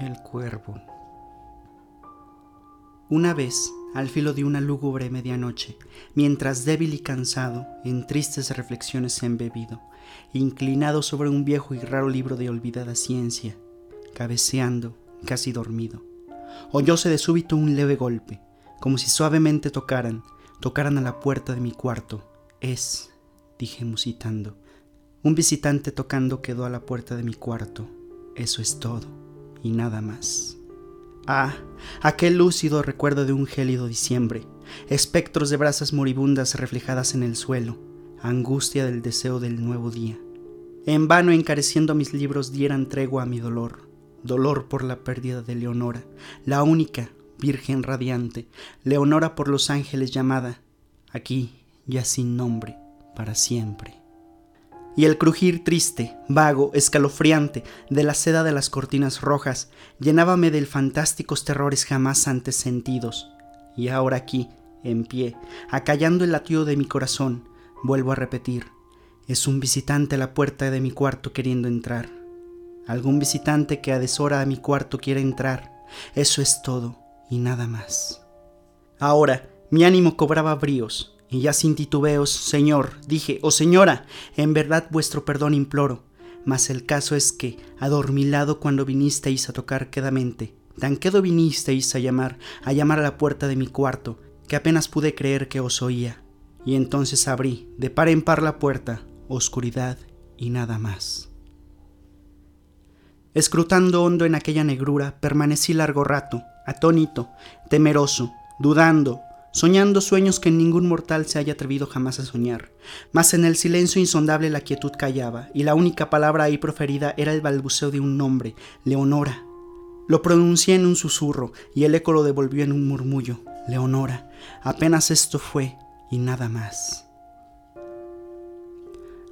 El cuervo. Una vez, al filo de una lúgubre medianoche, mientras débil y cansado, en tristes reflexiones embebido, inclinado sobre un viejo y raro libro de olvidada ciencia, cabeceando, casi dormido, oyóse de súbito un leve golpe, como si suavemente tocaran, tocaran a la puerta de mi cuarto. Es, dije musitando, un visitante tocando quedó a la puerta de mi cuarto. Eso es todo y nada más. Ah, aquel lúcido recuerdo de un gélido diciembre, espectros de brasas moribundas reflejadas en el suelo, angustia del deseo del nuevo día. En vano encareciendo mis libros dieran tregua a mi dolor, dolor por la pérdida de Leonora, la única, virgen radiante, Leonora por los ángeles llamada, aquí ya sin nombre, para siempre y el crujir triste, vago, escalofriante de la seda de las cortinas rojas llenábame de fantásticos terrores jamás antes sentidos. Y ahora aquí, en pie, acallando el latido de mi corazón, vuelvo a repetir, es un visitante a la puerta de mi cuarto queriendo entrar. Algún visitante que a deshora a mi cuarto quiere entrar. Eso es todo y nada más. Ahora mi ánimo cobraba bríos, y ya sin titubeos, Señor, dije, oh señora, en verdad vuestro perdón imploro. Mas el caso es que, adormilado cuando vinisteis a tocar quedamente, tan quedo vinisteis a llamar, a llamar a la puerta de mi cuarto, que apenas pude creer que os oía. Y entonces abrí, de par en par la puerta, oscuridad y nada más. Escrutando hondo en aquella negrura, permanecí largo rato, atónito, temeroso, dudando, soñando sueños que ningún mortal se haya atrevido jamás a soñar. Mas en el silencio insondable la quietud callaba, y la única palabra ahí proferida era el balbuceo de un nombre, Leonora. Lo pronuncié en un susurro, y el eco lo devolvió en un murmullo, Leonora. Apenas esto fue, y nada más.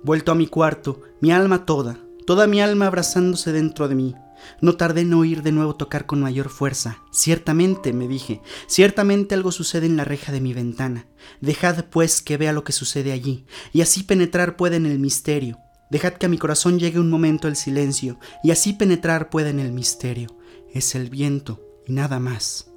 Vuelto a mi cuarto, mi alma toda, toda mi alma abrazándose dentro de mí, no tardé en oír de nuevo tocar con mayor fuerza. Ciertamente, me dije, ciertamente algo sucede en la reja de mi ventana. Dejad, pues, que vea lo que sucede allí, y así penetrar pueda en el misterio. Dejad que a mi corazón llegue un momento el silencio, y así penetrar pueda en el misterio. Es el viento, y nada más.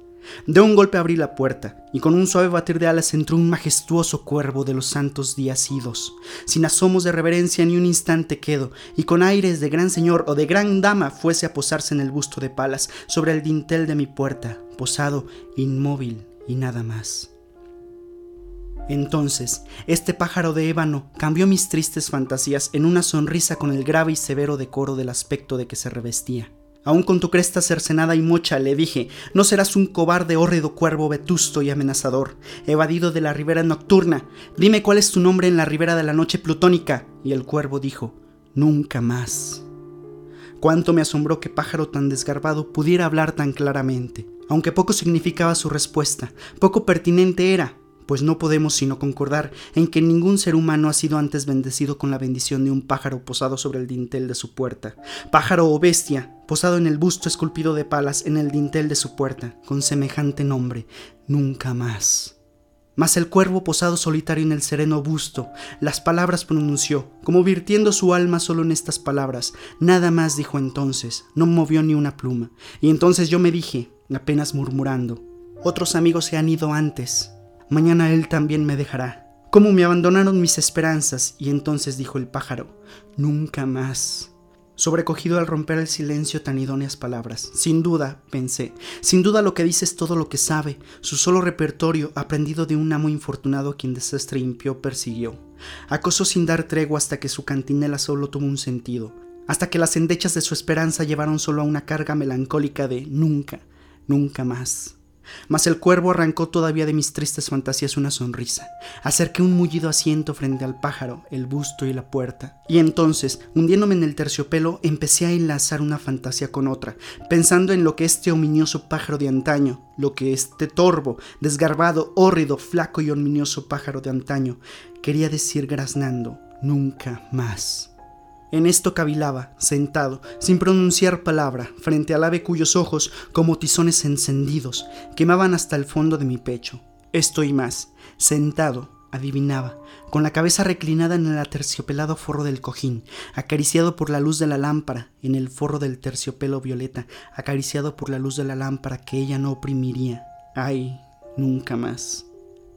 De un golpe abrí la puerta, y con un suave batir de alas entró un majestuoso cuervo de los santos días idos. Sin asomos de reverencia ni un instante quedo, y con aires de gran señor o de gran dama fuese a posarse en el busto de palas sobre el dintel de mi puerta, posado, inmóvil y nada más. Entonces, este pájaro de ébano cambió mis tristes fantasías en una sonrisa con el grave y severo decoro del aspecto de que se revestía. Aún con tu cresta cercenada y mocha, le dije, no serás un cobarde hórrido cuervo vetusto y amenazador, evadido de la ribera nocturna. Dime cuál es tu nombre en la ribera de la noche plutónica. Y el cuervo dijo, nunca más. Cuánto me asombró que pájaro tan desgarbado pudiera hablar tan claramente, aunque poco significaba su respuesta, poco pertinente era, pues no podemos sino concordar en que ningún ser humano ha sido antes bendecido con la bendición de un pájaro posado sobre el dintel de su puerta, pájaro o bestia, posado en el busto esculpido de palas en el dintel de su puerta, con semejante nombre, nunca más. Mas el cuervo posado solitario en el sereno busto, las palabras pronunció, como virtiendo su alma solo en estas palabras, nada más dijo entonces, no movió ni una pluma, y entonces yo me dije, apenas murmurando, otros amigos se han ido antes, mañana él también me dejará. Como me abandonaron mis esperanzas, y entonces dijo el pájaro, nunca más. Sobrecogido al romper el silencio tan idóneas palabras. Sin duda, pensé, sin duda lo que dice es todo lo que sabe, su solo repertorio aprendido de un amo infortunado a quien desastre impío persiguió. Acosó sin dar tregua hasta que su cantinela solo tuvo un sentido, hasta que las endechas de su esperanza llevaron solo a una carga melancólica de nunca, nunca más. Mas el cuervo arrancó todavía de mis tristes fantasías una sonrisa. Acerqué un mullido asiento frente al pájaro, el busto y la puerta. Y entonces, hundiéndome en el terciopelo, empecé a enlazar una fantasía con otra, pensando en lo que este ominioso pájaro de antaño, lo que este torvo, desgarbado, hórrido, flaco y ominioso pájaro de antaño quería decir graznando, nunca más. En esto cavilaba, sentado, sin pronunciar palabra, frente al ave cuyos ojos, como tizones encendidos, quemaban hasta el fondo de mi pecho. Esto y más, sentado, adivinaba, con la cabeza reclinada en el aterciopelado forro del cojín, acariciado por la luz de la lámpara, en el forro del terciopelo violeta, acariciado por la luz de la lámpara que ella no oprimiría. Ay, nunca más.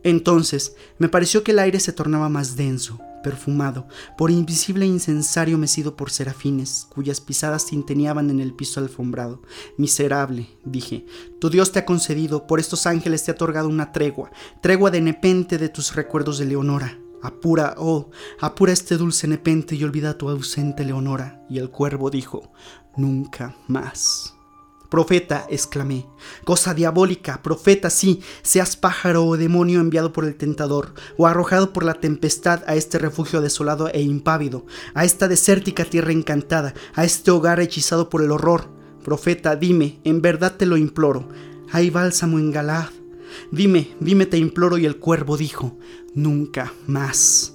Entonces me pareció que el aire se tornaba más denso, perfumado, por invisible incensario mecido por serafines, cuyas pisadas tinteneaban en el piso alfombrado. Miserable, dije, tu Dios te ha concedido, por estos ángeles te ha otorgado una tregua, tregua de nepente de tus recuerdos de Leonora. Apura, oh, apura este dulce nepente y olvida tu ausente Leonora. Y el cuervo dijo, nunca más. Profeta, exclamé. Cosa diabólica, profeta, sí, seas pájaro o demonio enviado por el tentador, o arrojado por la tempestad a este refugio desolado e impávido, a esta desértica tierra encantada, a este hogar hechizado por el horror. Profeta, dime, en verdad te lo imploro, ¿hay bálsamo en Galad? Dime, dime te imploro y el cuervo dijo, nunca más.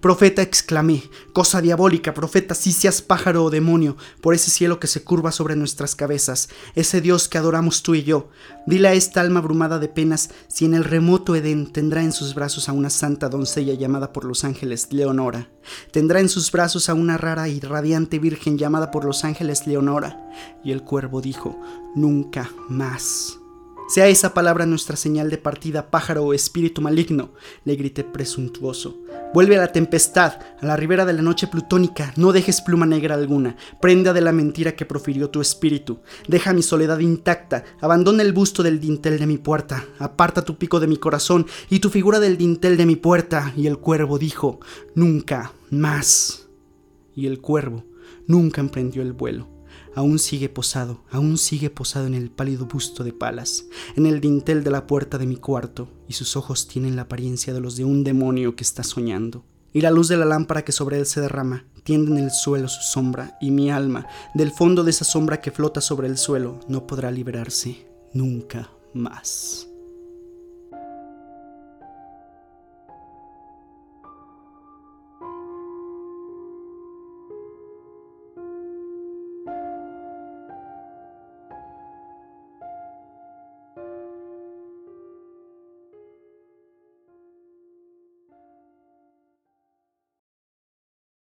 Profeta, exclamé, cosa diabólica, profeta, si seas pájaro o demonio, por ese cielo que se curva sobre nuestras cabezas, ese Dios que adoramos tú y yo. Dile a esta alma abrumada de penas si en el remoto Edén tendrá en sus brazos a una santa doncella llamada por los ángeles Leonora. Tendrá en sus brazos a una rara y radiante virgen llamada por los ángeles Leonora. Y el cuervo dijo, nunca más. Sea esa palabra nuestra señal de partida, pájaro o espíritu maligno, le grité presuntuoso. Vuelve a la tempestad, a la ribera de la noche plutónica, no dejes pluma negra alguna, prenda de la mentira que profirió tu espíritu, deja mi soledad intacta, abandona el busto del dintel de mi puerta, aparta tu pico de mi corazón y tu figura del dintel de mi puerta. Y el cuervo dijo, nunca más. Y el cuervo nunca emprendió el vuelo aún sigue posado, aún sigue posado en el pálido busto de Palas, en el dintel de la puerta de mi cuarto, y sus ojos tienen la apariencia de los de un demonio que está soñando. Y la luz de la lámpara que sobre él se derrama tiende en el suelo su sombra, y mi alma, del fondo de esa sombra que flota sobre el suelo, no podrá liberarse nunca más.